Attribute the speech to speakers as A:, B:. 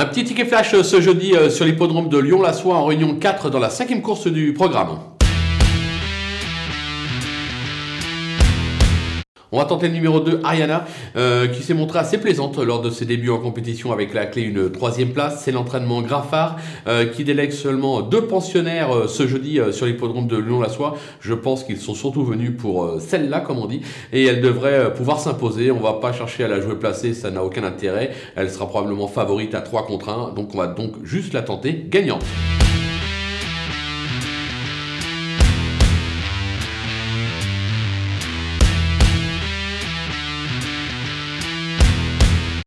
A: Un petit ticket flash euh, ce jeudi euh, sur l'hippodrome de Lyon-la-Soie en réunion 4 dans la cinquième course du programme. On va tenter le numéro 2, Ariana, euh, qui s'est montrée assez plaisante lors de ses débuts en compétition avec la clé une troisième place. C'est l'entraînement Graffard euh, qui délègue seulement deux pensionnaires euh, ce jeudi sur l'hippodrome de Lyon-la-Soie. Je pense qu'ils sont surtout venus pour celle-là, comme on dit, et elle devrait pouvoir s'imposer. On va pas chercher à la jouer placée, ça n'a aucun intérêt. Elle sera probablement favorite à 3 contre 1, donc on va donc juste la tenter gagnante.